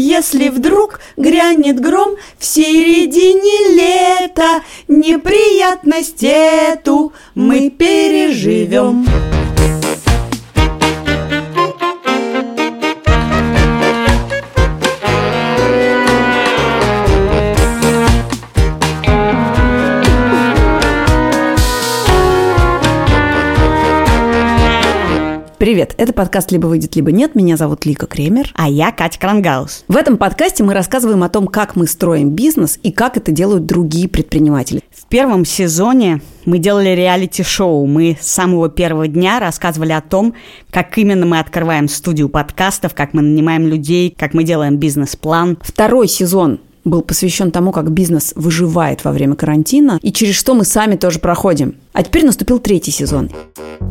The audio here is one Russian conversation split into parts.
Если вдруг грянет гром в середине лета, Неприятность эту мы переживем. Привет, это подкаст «Либо выйдет, либо нет». Меня зовут Лика Кремер. А я Катя Крангаус. В этом подкасте мы рассказываем о том, как мы строим бизнес и как это делают другие предприниматели. В первом сезоне мы делали реалити-шоу. Мы с самого первого дня рассказывали о том, как именно мы открываем студию подкастов, как мы нанимаем людей, как мы делаем бизнес-план. Второй сезон был посвящен тому, как бизнес выживает во время карантина и через что мы сами тоже проходим. А теперь наступил третий сезон.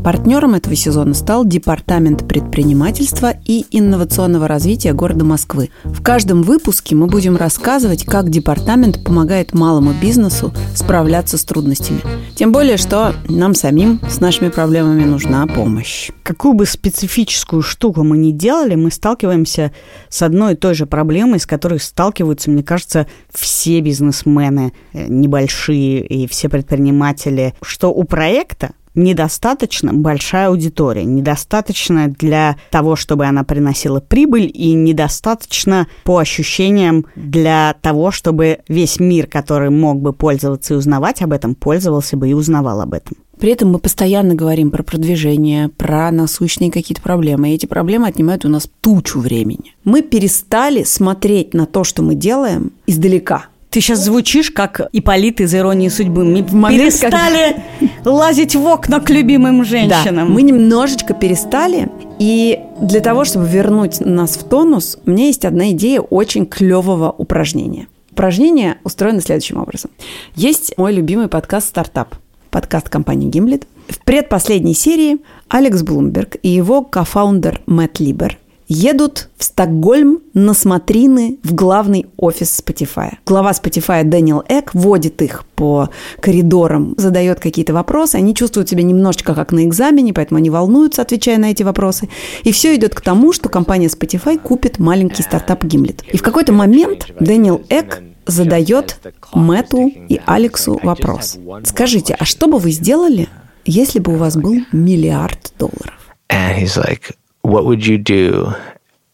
Партнером этого сезона стал Департамент предпринимательства и инновационного развития города Москвы. В каждом выпуске мы будем рассказывать, как департамент помогает малому бизнесу справляться с трудностями. Тем более, что нам самим с нашими проблемами нужна помощь. Какую бы специфическую штуку мы ни делали, мы сталкиваемся с одной и той же проблемой, с которой сталкиваются, мне кажется, все бизнесмены э, небольшие и все предприниматели, что у проекта недостаточно большая аудитория, недостаточно для того, чтобы она приносила прибыль, и недостаточно по ощущениям для того, чтобы весь мир, который мог бы пользоваться и узнавать об этом, пользовался бы и узнавал об этом. При этом мы постоянно говорим про продвижение, про насущные какие-то проблемы. И эти проблемы отнимают у нас тучу времени. Мы перестали смотреть на то, что мы делаем, издалека – ты сейчас звучишь как Иполит из «Иронии судьбы». Мы момент, перестали когда... лазить в окна к любимым женщинам. Да, мы немножечко перестали. И для того, чтобы вернуть нас в тонус, у меня есть одна идея очень клевого упражнения. Упражнение устроено следующим образом. Есть мой любимый подкаст «StartUp». Подкаст компании «Gimlet». В предпоследней серии Алекс Блумберг и его кофаундер Мэтт Либер – едут в Стокгольм на смотрины в главный офис Spotify. Глава Spotify Дэниел Эк водит их по коридорам, задает какие-то вопросы. Они чувствуют себя немножечко как на экзамене, поэтому они волнуются, отвечая на эти вопросы. И все идет к тому, что компания Spotify купит маленький стартап Gimlet. И в какой-то момент Дэниел Эк задает Мэту и Алексу вопрос. Скажите, а что бы вы сделали, если бы у вас был миллиард долларов? And he's like, what would you do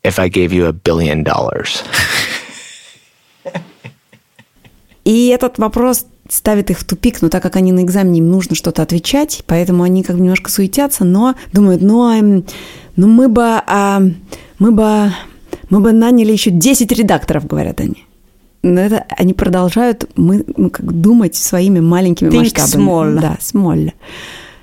if I gave you a billion dollars? И этот вопрос ставит их в тупик, но так как они на экзамене, им нужно что-то отвечать, поэтому они как бы немножко суетятся, но думают, ну, а, ну мы бы, а, мы бы, мы бы наняли еще 10 редакторов, говорят они. Но это они продолжают мы, мы как думать своими маленькими Think масштабами. Small. Да, small.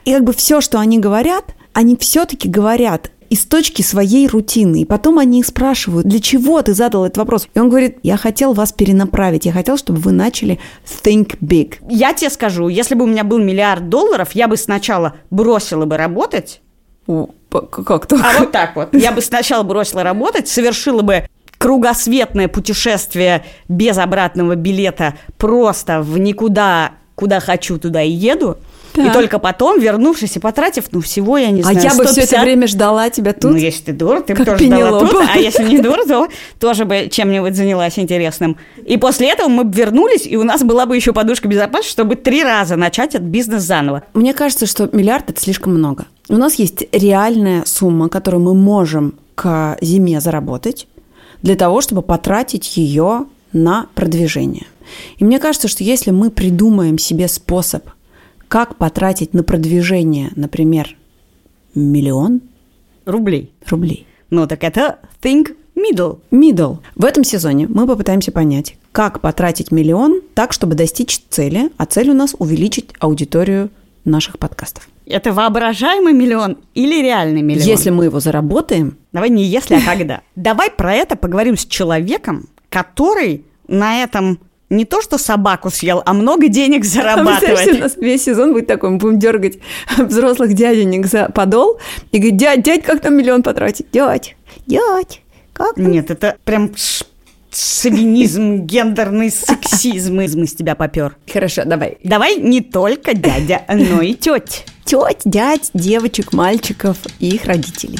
И как бы все, что они говорят, они все-таки говорят из точки своей рутины. И потом они их спрашивают, для чего ты задал этот вопрос? И он говорит, я хотел вас перенаправить, я хотел, чтобы вы начали think big. Я тебе скажу, если бы у меня был миллиард долларов, я бы сначала бросила бы работать. Как то? А вот так вот. Я бы сначала бросила работать, совершила бы кругосветное путешествие без обратного билета просто в никуда, куда хочу, туда и еду – так. И только потом, вернувшись и потратив, ну, всего, я не а знаю, А я 150... бы все это время ждала тебя тут? Ну, если ты дура, ты бы тоже ждала тут. А если не дура, то тоже бы чем-нибудь занялась интересным. И после этого мы бы вернулись, и у нас была бы еще подушка безопасности, чтобы три раза начать этот бизнес заново. Мне кажется, что миллиард – это слишком много. У нас есть реальная сумма, которую мы можем к зиме заработать для того, чтобы потратить ее на продвижение. И мне кажется, что если мы придумаем себе способ – как потратить на продвижение, например, миллион рублей. Рублей. Ну так это think middle. Middle. В этом сезоне мы попытаемся понять, как потратить миллион так, чтобы достичь цели, а цель у нас увеличить аудиторию наших подкастов. Это воображаемый миллион или реальный миллион? Если мы его заработаем... Давай не если, а когда. Давай про это поговорим с человеком, который на этом не то, что собаку съел, а много денег зарабатывать. у нас весь сезон будет такой, мы будем дергать взрослых дяденек за подол и говорить, дядь, дядь, как там миллион потратить? Дядь, дядь, как там? Нет, это прям шовинизм, гендерный сексизм из тебя попер. Хорошо, давай. Давай не только дядя, но и теть. Теть, дядь, девочек, мальчиков и их родителей.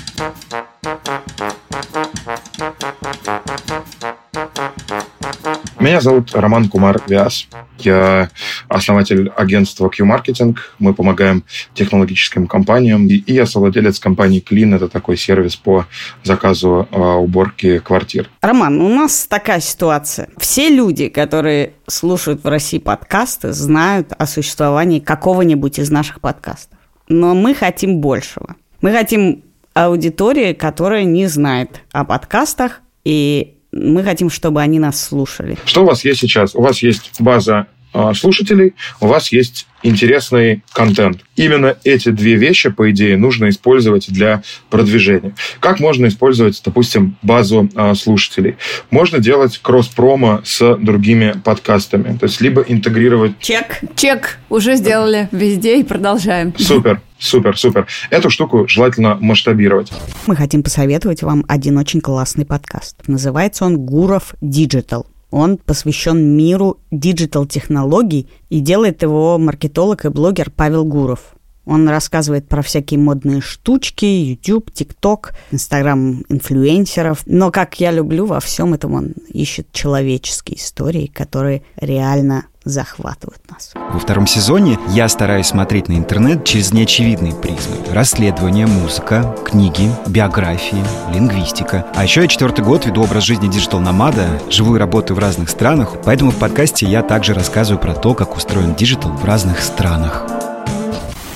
Меня зовут Роман Кумар Вяз. Я основатель агентства Q-Marketing. Мы помогаем технологическим компаниям. И я совладелец компании Clean. Это такой сервис по заказу э, уборки квартир. Роман, у нас такая ситуация. Все люди, которые слушают в России подкасты, знают о существовании какого-нибудь из наших подкастов. Но мы хотим большего. Мы хотим аудитории, которая не знает о подкастах и мы хотим, чтобы они нас слушали. Что у вас есть сейчас? У вас есть база слушателей, у вас есть интересный контент. Именно эти две вещи, по идее, нужно использовать для продвижения. Как можно использовать, допустим, базу э, слушателей? Можно делать кросс-промо с другими подкастами. То есть либо интегрировать... Чек. Чек. Уже сделали везде и продолжаем. Супер. Супер, супер. Эту штуку желательно масштабировать. Мы хотим посоветовать вам один очень классный подкаст. Называется он «Гуров Digital. Он посвящен миру диджитал-технологий и делает его маркетолог и блогер Павел Гуров. Он рассказывает про всякие модные штучки, YouTube, TikTok, Instagram инфлюенсеров. Но, как я люблю, во всем этом он ищет человеческие истории, которые реально захватывают нас. Во втором сезоне я стараюсь смотреть на интернет через неочевидные призмы. Расследования, музыка, книги, биографии, лингвистика. А еще я четвертый год веду образ жизни digital-номада, живу и работаю в разных странах, поэтому в подкасте я также рассказываю про то, как устроен digital в разных странах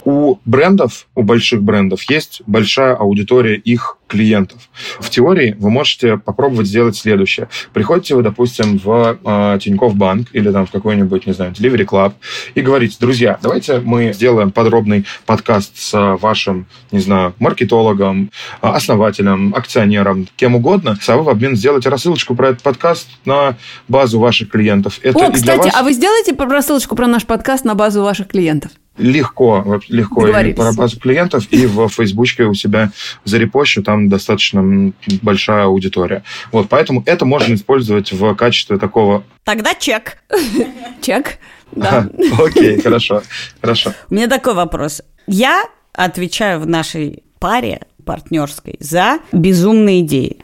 у брендов, у больших брендов есть большая аудитория их клиентов. В теории вы можете попробовать сделать следующее. Приходите вы, допустим, в э, Тинькофф Банк или там в какой-нибудь, не знаю, Delivery Club и говорите, друзья, давайте мы сделаем подробный подкаст с вашим, не знаю, маркетологом, основателем, акционером, кем угодно, а вы в обмен сделаете рассылочку про этот подкаст на базу ваших клиентов. Это О, кстати, вас... а вы сделаете рассылочку про наш подкаст на базу ваших клиентов? Легко, легко и по базу клиентов, и в Фейсбучке у себя зарепощу, там достаточно большая аудитория. Вот, поэтому это можно использовать в качестве такого... Тогда чек. Чек, да. Окей, хорошо, хорошо. У меня такой вопрос. Я отвечаю в нашей паре партнерской за безумные идеи.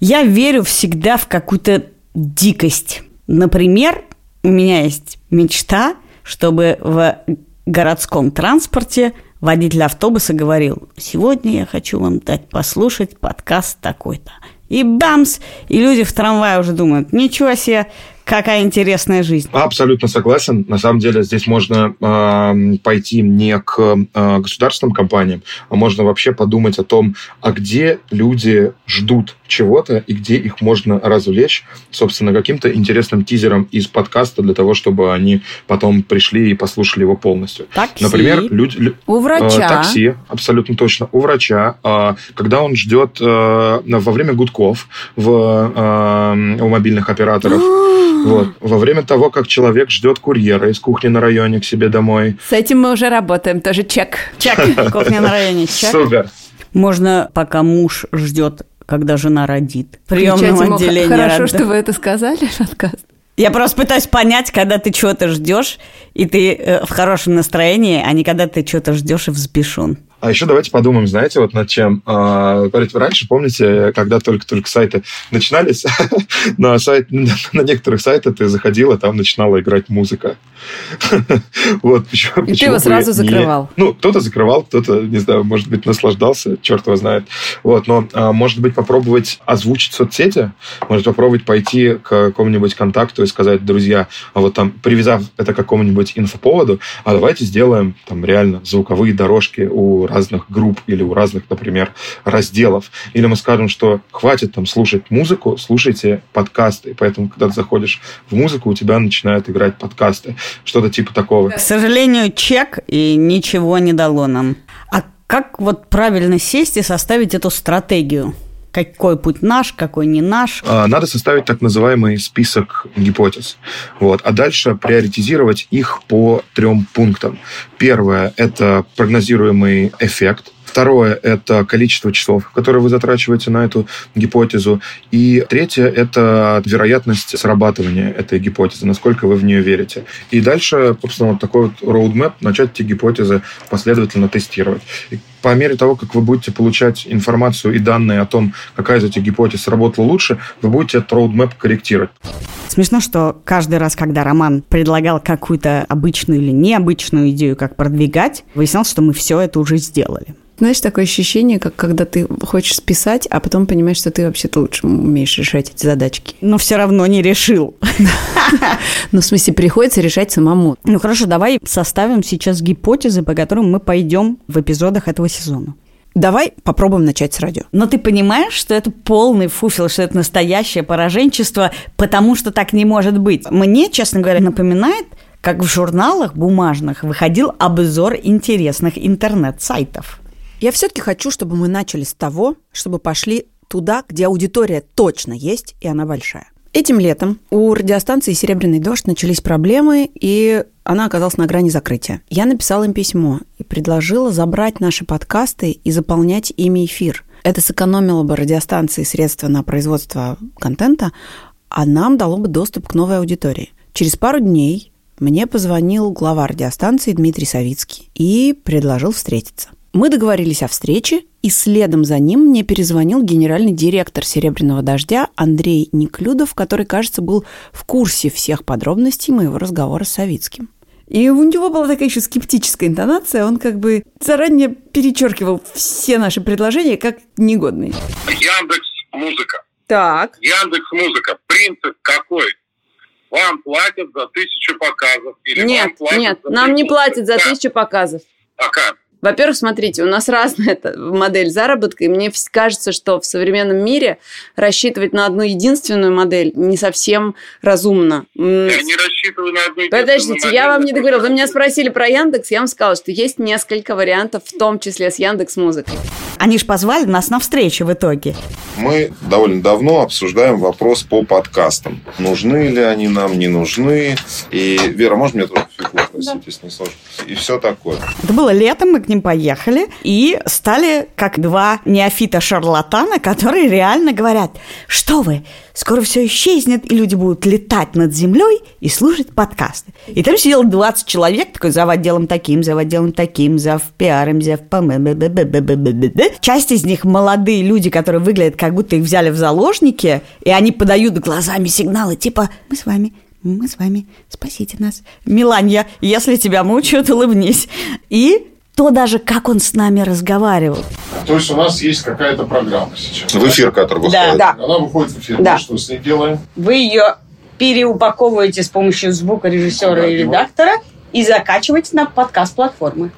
Я верю всегда в какую-то дикость. Например, у меня есть мечта, чтобы в городском транспорте водитель автобуса говорил, сегодня я хочу вам дать послушать подкаст такой-то. И бамс! И люди в трамвае уже думают, ничего себе, Какая интересная жизнь. Абсолютно согласен. На самом деле здесь можно э, пойти не к э, государственным компаниям, а можно вообще подумать о том, а где люди ждут чего-то и где их можно развлечь, собственно, каким-то интересным тизером из подкаста для того, чтобы они потом пришли и послушали его полностью. Такси. Например, люди... У врача. Э, такси, абсолютно точно. У врача. Э, когда он ждет э, во время гудков в, э, у мобильных операторов, вот. Во время того, как человек ждет курьера из кухни на районе к себе домой. С этим мы уже работаем, тоже чек. Чек, кухня на районе, чек. Супер. Можно, пока муж ждет, когда жена родит. В приемном отделении. Хорошо, что вы это сказали, подкаст. Я просто пытаюсь понять, когда ты чего-то ждешь, и ты э, в хорошем настроении, а не когда ты чего-то ждешь и взбешен. А еще давайте подумаем, знаете, вот над чем. А, раньше, помните, когда только-только сайты начинались, на, сайт, на некоторых сайтах ты заходила, там начинала играть музыка. вот, почему, И ты его сразу закрывал? Ну, кто-то закрывал, кто-то, не знаю, может быть, наслаждался, черт его знает. Вот, но, а, может быть, попробовать озвучить соцсети, может попробовать пойти к какому-нибудь контакту и сказать, друзья, а вот там, привязав это к какому-нибудь инфоповоду, а давайте сделаем там реально звуковые дорожки у разных групп или у разных, например, разделов. Или мы скажем, что хватит там слушать музыку, слушайте подкасты. Поэтому, когда ты заходишь в музыку, у тебя начинают играть подкасты. Что-то типа такого. К сожалению, чек и ничего не дало нам. А как вот правильно сесть и составить эту стратегию? какой путь наш, какой не наш. А, надо составить так называемый список гипотез. Вот. А дальше приоритизировать их по трем пунктам. Первое – это прогнозируемый эффект – Второе – это количество часов, которые вы затрачиваете на эту гипотезу. И третье – это вероятность срабатывания этой гипотезы, насколько вы в нее верите. И дальше, собственно, вот такой вот roadmap, начать эти гипотезы последовательно тестировать. И по мере того, как вы будете получать информацию и данные о том, какая из этих гипотез сработала лучше, вы будете этот roadmap корректировать. Смешно, что каждый раз, когда Роман предлагал какую-то обычную или необычную идею, как продвигать, выяснялось, что мы все это уже сделали. Знаешь, такое ощущение, как когда ты хочешь списать, а потом понимаешь, что ты вообще-то лучше умеешь решать эти задачки. Но все равно не решил. Ну, в смысле, приходится решать самому. Ну хорошо, давай составим сейчас гипотезы, по которым мы пойдем в эпизодах этого сезона. Давай попробуем начать с радио. Но ты понимаешь, что это полный фуфел, что это настоящее пораженчество, потому что так не может быть. Мне, честно говоря, напоминает, как в журналах бумажных выходил обзор интересных интернет-сайтов. Я все-таки хочу, чтобы мы начали с того, чтобы пошли туда, где аудитория точно есть, и она большая. Этим летом у радиостанции «Серебряный дождь» начались проблемы, и она оказалась на грани закрытия. Я написала им письмо и предложила забрать наши подкасты и заполнять ими эфир. Это сэкономило бы радиостанции средства на производство контента, а нам дало бы доступ к новой аудитории. Через пару дней мне позвонил глава радиостанции Дмитрий Савицкий и предложил встретиться. Мы договорились о встрече, и следом за ним мне перезвонил генеральный директор «Серебряного дождя» Андрей Неклюдов, который, кажется, был в курсе всех подробностей моего разговора с Савицким. И у него была такая еще скептическая интонация, он как бы заранее перечеркивал все наши предложения как негодные. Яндекс Музыка. Так. Яндекс Музыка. Принцип какой? Вам платят за тысячу показов. Или Нет, вам платят нет, за нам не платят за Как? тысячу показов. А как? Во-первых, смотрите, у нас разная модель заработка, и мне кажется, что в современном мире рассчитывать на одну единственную модель не совсем разумно. Я не рассчитываю на одну единственную Подождите, я модель, вам не договорила. Вы меня спросили про Яндекс, я вам сказала, что есть несколько вариантов, в том числе с Яндекс Музыкой. Они ж позвали нас на встречу в итоге. Мы довольно давно обсуждаем вопрос по подкастам. Нужны ли они нам, не нужны. И, Вера, можно мне тоже фигу просить, если не сложно? И все такое. Это было летом, мы к ним поехали и стали как два неофита-шарлатана, которые реально говорят, что вы, скоро все исчезнет, и люди будут летать над землей и слушать подкасты. И там сидело 20 человек, такой за отделом таким, за отделом таким, за в пиаром, за в пм, б- б- б- б- б- б- б- б. Часть из них молодые люди, которые выглядят, как будто их взяли в заложники, и они подают глазами сигналы, типа «Мы с вами, мы с вами, спасите нас». Миланья, если тебя мучают, улыбнись. И то даже, как он с нами разговаривал. То есть у нас есть какая-то программа сейчас. В эфир, который выходит. Да. Она выходит в эфир. Да. Мы что с ней делаем? Вы ее переупаковываете с помощью звукорежиссера Да, и его- редактора и закачиваете на подкаст-платформы.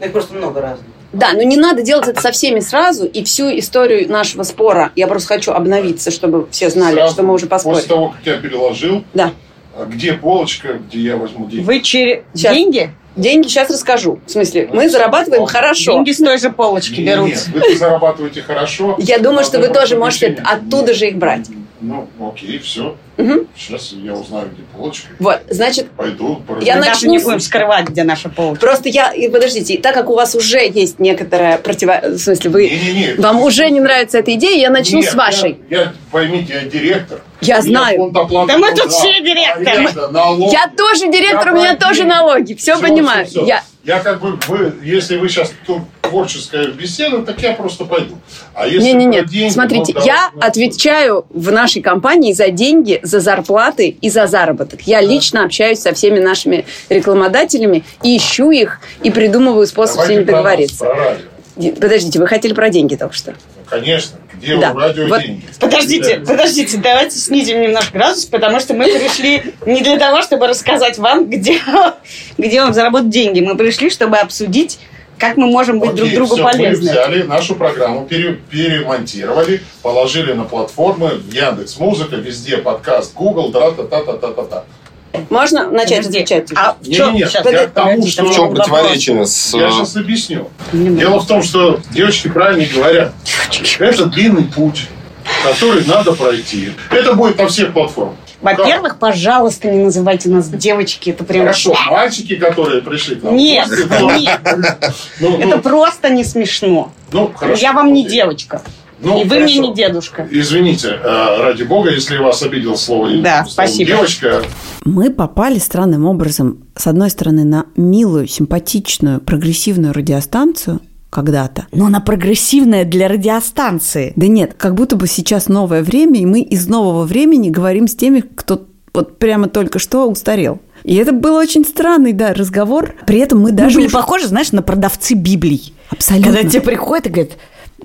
Их просто много разных. Да, но не надо делать это со всеми сразу, и всю историю нашего спора. Я просто хочу обновиться, чтобы все знали, Сразу что мы уже После поспорили. того, как я переложил, Да. а где полочка, где я возьму деньги? Вы через деньги? Деньги сейчас расскажу. В смысле, мы Ну, зарабатываем всё. хорошо. Деньги с той же полочки Не- берутся. Нет, вы зарабатываете хорошо. Я думаю, а что вы тоже можете оттуда же их брать. Ну, окей, все. Мгм. Сейчас я узнаю, где полочка. Вот, значит, Пойду. Я Мы начну даже не будем скрывать, где наша полочка. просто я... и Подождите, и так как у вас уже есть некоторое противо... В смысле, вы... Не-не-не. Вам уже не нравится эта идея, я начну Нет, с вашей. Я, я- поймите, я директор. Я знаю. Да мы тут все директоры. Налоги. Я тоже директор, Я у меня тоже налоги. Все Всё, понимаю. всё, всё. Я... Я как бы, вы, если вы сейчас тут творческая беседа, так я просто пойду. А если Не-не-не, про деньги, смотрите, ну, я давайте, отвечаю в нашей компании за деньги, за зарплаты и за заработок. Я лично общаюсь со всеми нашими рекламодателями, и ищу их, и придумываю способ давайте с ними про нас, договориться. про Подождите, вы хотели про деньги только что? Ну, конечно, где Да. у радио Вот деньги? Подождите, подождите, давайте снизим немножко градус, потому что мы пришли не для того, чтобы рассказать вам, где, где вам заработать деньги. Мы пришли, чтобы обсудить, как мы можем быть друг Окей, другу всё, полезны. Мы взяли нашу программу, пере- перемонтировали, положили на платформы Яндекс Музыка, везде подкаст, Google, тра-та-та-та-та-та. Можно начать Подожди, отвечать? А в чем, я сейчас, к тому, что- В чем противоречие с... Я э, сейчас объясню. Дело в том, что девочки правильно говорят. Это длинный путь, который надо пройти. Это будет на всех платформах. Во-первых, пожалуйста, не называйте нас девочки. Это прям... Хорошо, мальчики, которые пришли к нам. Нет, нет. Ну, Это ну, просто не смешно. ну, хорошо. Я вам не девочка. Ну, и вы мне хорошо. не дедушка. Извините, э, ради бога, если я вас обидел слово Да, словом спасибо. девочка. Мы попали странным образом, с одной стороны, на милую, симпатичную, прогрессивную радиостанцию, когда-то. Но она прогрессивная для радиостанции. Да нет, как будто бы сейчас новое время, и мы из нового времени говорим с теми, кто вот прямо только что устарел. И это был очень странный, да, разговор. При этом мы Мы даже... были уж- похожи, знаешь, на продавцы Библий. Абсолютно. Когда тебе приходят и говорят,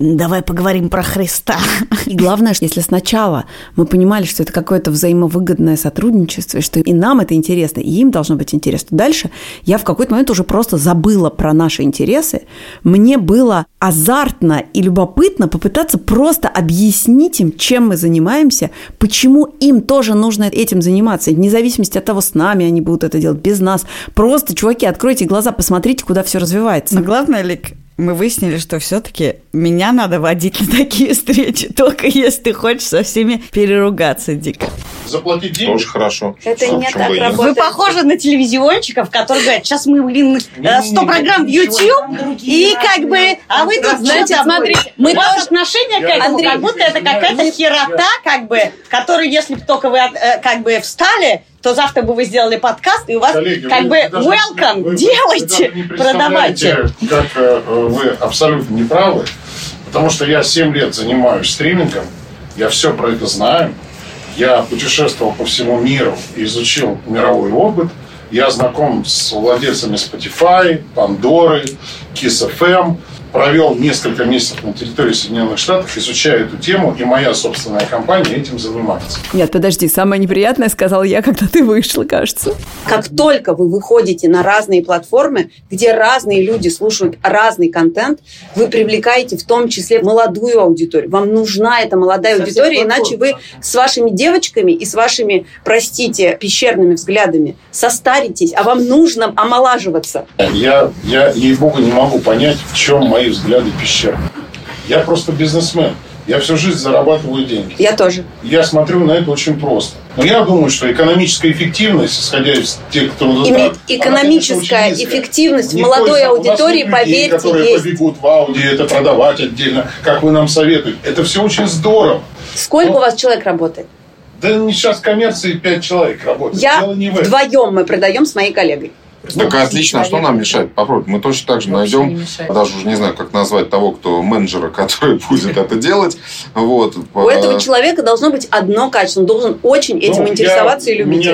давай поговорим про Христа. И главное, что если сначала мы понимали, что это какое-то взаимовыгодное сотрудничество, и что и нам это интересно, и им должно быть интересно, то дальше я в какой-то момент уже просто забыла про наши интересы. Мне было азартно и любопытно попытаться просто объяснить им, чем мы занимаемся, почему им тоже нужно этим заниматься, вне зависимости от того, с нами они будут это делать, без нас. Просто, чуваки, откройте глаза, посмотрите, куда все развивается. Но главное, Лик, мы выяснили, что все-таки меня надо водить на такие встречи, только если ты хочешь со всеми переругаться дико. Заплатить деньги. Тоже хорошо. Это не так работает. Вы похожи на телевизионщиков, которые говорят, сейчас мы, блин, э, 100 программ в YouTube, и как бы, а вы тут, что смотрите, мы тоже- отношение к этому, как будто это какая-то херота, как бы, которую, если бы только вы э, как бы встали, то завтра бы вы сделали подкаст, и у вас Коллеги, как вы бы даже- welcome, вы- вы делайте, даже не продавайте. Как э, вы абсолютно не правы, потому что я 7 лет занимаюсь стримингом, я все про это знаю, я путешествовал по всему миру изучил мировой опыт, я знаком с владельцами Spotify, Пандоры, Kiss FM, провел несколько месяцев на территории Соединенных Штатов, изучая эту тему, и моя собственная компания этим занимается. Нет, подожди, самое неприятное сказала я, когда ты вышла, кажется. Как только вы выходите на разные платформы, где разные люди слушают разный контент, вы привлекаете в том числе молодую аудиторию. Вам нужна эта молодая Со всех аудитория, иначе вы с вашими девочками и с вашими, простите, пещерными взглядами состаритесь, а вам нужно омолаживаться. Я, я ей-богу, не могу понять, в чем мои взгляды пещерные. Я просто бизнесмен. Я всю жизнь зарабатываю деньги. Я тоже. Я смотрю на это очень просто. Но я думаю, что экономическая эффективность, исходя из тех, кто Име- она, экономическая конечно, низкая. эффективность в молодой аудитории, нет людей, поверьте, которые есть. побегут в Ауди, это продавать отдельно, как вы нам советуете. Это все очень здорово. Сколько Ну, у вас человек работает? Да сейчас в коммерции 5 человек работает. Я вдвоем мы продаем с моей коллегой. Так отлично, а что нам мешает? Попробуй. Мы точно так же найдем, даже уже не знаю, как назвать того, кто менеджера, который будет это делать. Вот. У этого Э, человека должно быть одно качество. Он должен очень этим Ну, интересоваться и любить.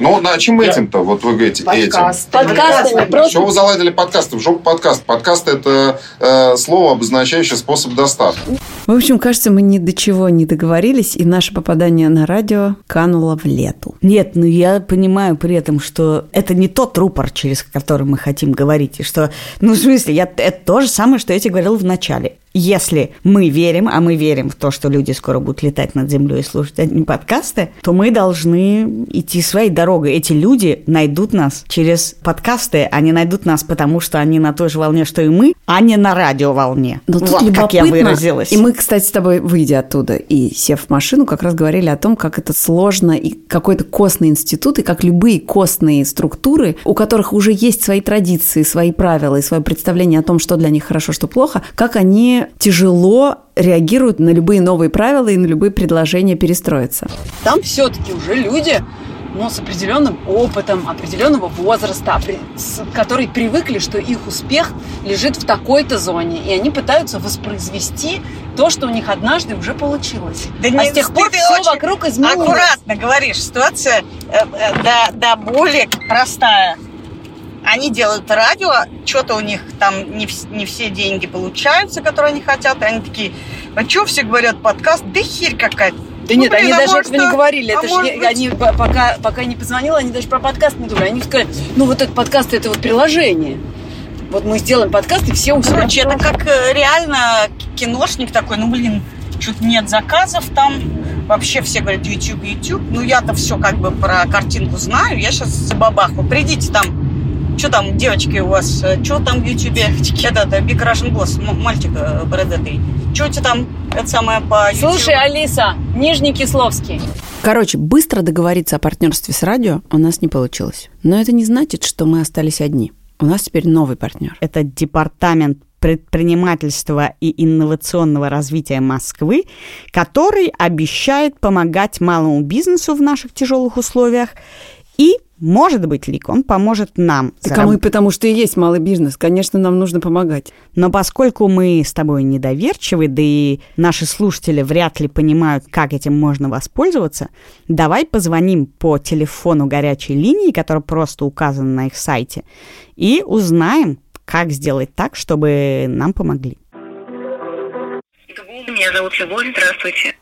Ну, на чем Я- этим-то? Вот вы говорите, этим. Подкастами. Что Просто вы заладили подкасты? В жопу подкаст. Подкаст – это э, слово, обозначающее способ доставки. В общем, кажется, мы ни до чего не договорились, и наше попадание на радио кануло в лету. Нет, ну я понимаю при этом, что это не тот рупор, через который мы хотим говорить, и что, ну, в смысле, я, это то же самое, что я тебе говорила в начале. Если мы верим, а мы верим в то, что люди скоро будут летать над землей и слушать одни подкасты, то мы должны идти своей дорогой. Эти люди найдут нас через подкасты, они найдут нас, потому что они на той же волне, что и мы, а не на радиоволне. Но тут вот как я выразилась. И мы, кстати, с тобой, выйдя оттуда и сев в машину, как раз говорили о том, как это сложно и какой-то костный институт, и как любые костные структуры, у которых уже есть свои традиции, свои правила и свое представление о том, что для них хорошо, что плохо, как они тяжело реагируют на любые новые правила и на любые предложения перестроиться. Там все-таки уже люди ну, с определенным опытом, определенного возраста, которые привыкли, что их успех лежит в такой-то зоне, и они пытаются воспроизвести то, что у них однажды уже получилось. Да а не, с тех пор ты все очень вокруг изменилось. Аккуратно говоришь, ситуация э, э, до, до боли простая. Они делают радио, что-то у них там не, не все деньги получаются, которые они хотят. И они такие, а что все говорят, подкаст? Да херь какая-то. Да Ну, нет, блин, они а даже может, этого не говорили. а Это же быть- они по- пока, пока не позвонила, они даже про подкаст не думали. Они сказали, ну вот этот подкаст это вот приложение. Вот мы сделаем подкаст, и все у себя. Короче, это как э, реально киношник такой, ну блин, что-то нет заказов там. Вообще все говорят YouTube, YouTube. Ну я-то все как бы про картинку знаю. Я сейчас забабаху. Придите там. Что там, девочки у вас? Что там в Ютубе? Э, Big Russian Boss, м- мальчик э, бородатый. Что у тебя там, это самое, по YouTube? Слушай, Алиса, Нижний Кисловский. Короче, быстро договориться о партнерстве с радио у нас не получилось. Но это не значит, что мы остались одни. У нас теперь новый партнер. это департамент предпринимательства и инновационного развития Москвы, который обещает помогать малому бизнесу в наших тяжелых условиях И может быть, Лик, он поможет нам. Так а мы потому что и есть малый бизнес. Конечно, нам нужно помогать. Но поскольку мы с тобой недоверчивы, да и наши слушатели вряд ли понимают, как этим можно воспользоваться, давай позвоним по телефону горячей линии, который просто указан на их сайте, и узнаем, как сделать так, чтобы нам помогли. Меня зовут Любовь, здравствуйте.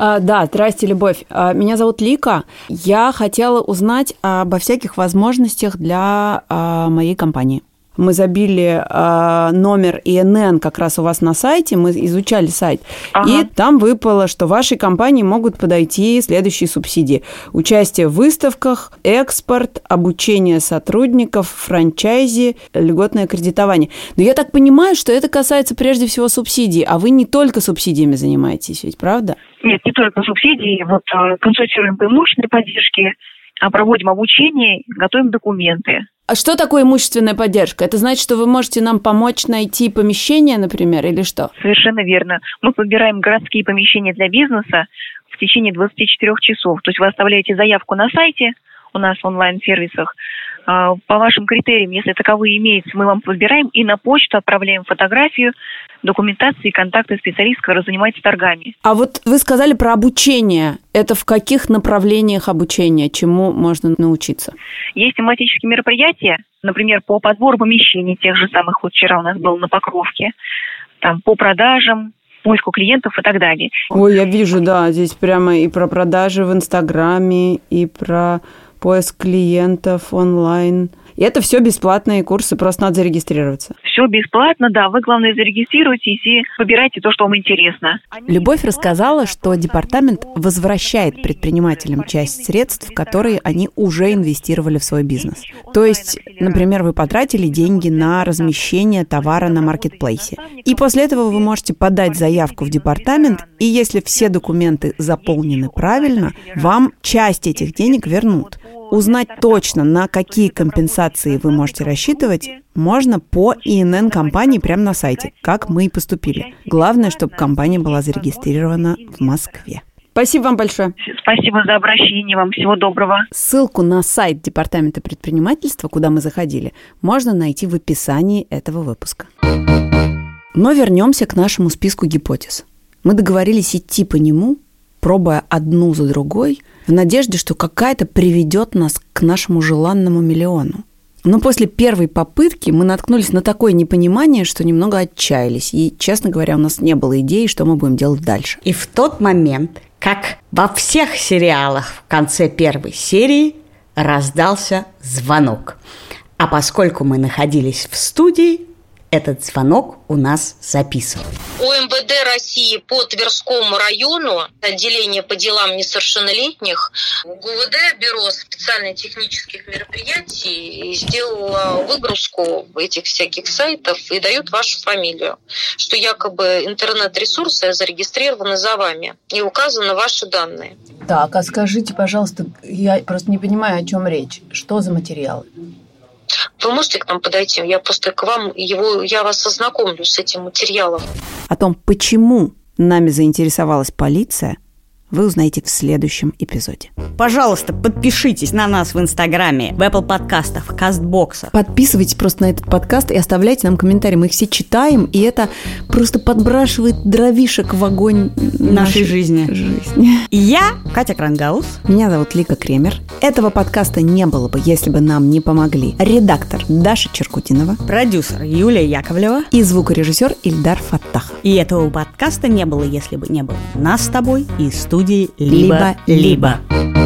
А, да, здрасте, Любовь. А, меня зовут Лика. Я хотела узнать обо всяких возможностях для а, моей компании мы забили э, номер ИНН как раз у вас на сайте, мы изучали сайт, ага. и там выпало, что вашей компании могут подойти следующие субсидии. Участие в выставках, экспорт, обучение сотрудников, франчайзи, льготное кредитование. Но я так понимаю, что это касается прежде всего субсидий, а вы не только субсидиями занимаетесь, ведь правда? Нет, не только субсидии. Вот э, консультируем по имущественной поддержке, а проводим обучение, готовим документы. А что такое имущественная поддержка? Это значит, что вы можете нам помочь найти помещение, например, или что? Совершенно верно. Мы подбираем городские помещения для бизнеса в течение 24 часов. То есть вы оставляете заявку на сайте, у нас в онлайн-сервисах, по вашим критериям, если таковые имеются, мы вам подбираем и на почту отправляем фотографию, документации и контакты специалистов, которые занимаются торгами. А вот вы сказали про обучение. Это в каких направлениях обучения? Чему можно научиться? Есть тематические мероприятия, например, по подбору помещений тех же самых, вот вчера у нас был на Покровке, там по продажам, поиску клиентов и так далее. Ой, я вижу, да, здесь прямо и про продажи в Инстаграме, и про поиск клиентов онлайн. И это все бесплатные курсы, просто надо зарегистрироваться. Все бесплатно, да. Вы, главное, зарегистрируйтесь и выбирайте то, что вам интересно. Любовь рассказала, что департамент возвращает предпринимателям часть средств, которые они уже инвестировали в свой бизнес. То есть, например, вы потратили деньги на размещение товара на маркетплейсе. И после этого вы можете подать заявку в департамент, и если все документы заполнены правильно, вам часть этих денег вернут. Узнать точно, на какие компенсации вы можете рассчитывать, можно по ИНН компании прямо на сайте, как мы и поступили. Главное, чтобы компания была зарегистрирована в Москве. Спасибо вам большое. Спасибо за обращение. Вам всего доброго. Ссылку на сайт Департамента предпринимательства, куда мы заходили, можно найти в описании этого выпуска. Но вернемся к нашему списку гипотез. Мы договорились идти по нему, пробуя одну за другой – в надежде, что какая-то приведет нас к нашему желанному миллиону. Но после первой попытки мы наткнулись на такое непонимание, что немного отчаялись. И, честно говоря, у нас не было идеи, что мы будем делать дальше. И в тот момент, как во всех сериалах в конце первой серии, раздался звонок. А поскольку мы находились в студии, этот звонок у нас записан. У МВД России по Тверскому району, отделение по делам несовершеннолетних, ГУВД, Бюро специальных технических мероприятий, сделало выгрузку этих всяких сайтов и дают вашу фамилию, что якобы интернет-ресурсы зарегистрированы за вами и указаны ваши данные. Так, а скажите, пожалуйста, я просто не понимаю, о чем речь. Что за материалы? Вы можете к нам подойти? Я просто к вам его, я вас ознакомлю с этим материалом. О том, почему нами заинтересовалась полиция – вы узнаете в следующем эпизоде. Пожалуйста, подпишитесь на нас в Инстаграме, в Apple подкастах, в Кастбоксах. Подписывайтесь просто на этот подкаст и оставляйте нам комментарии. Мы их все читаем, и это просто подбрашивает дровишек в огонь нашей, нашей жизни. жизни. Я Катя Крангаус. Меня зовут Лика Кремер. Этого подкаста не было бы, если бы нам не помогли редактор Даша Черкутинова, продюсер Юлия Яковлева и звукорежиссер Ильдар Фаттах. И этого подкаста не было, если бы не было нас с тобой и студии студии «Либо-либо».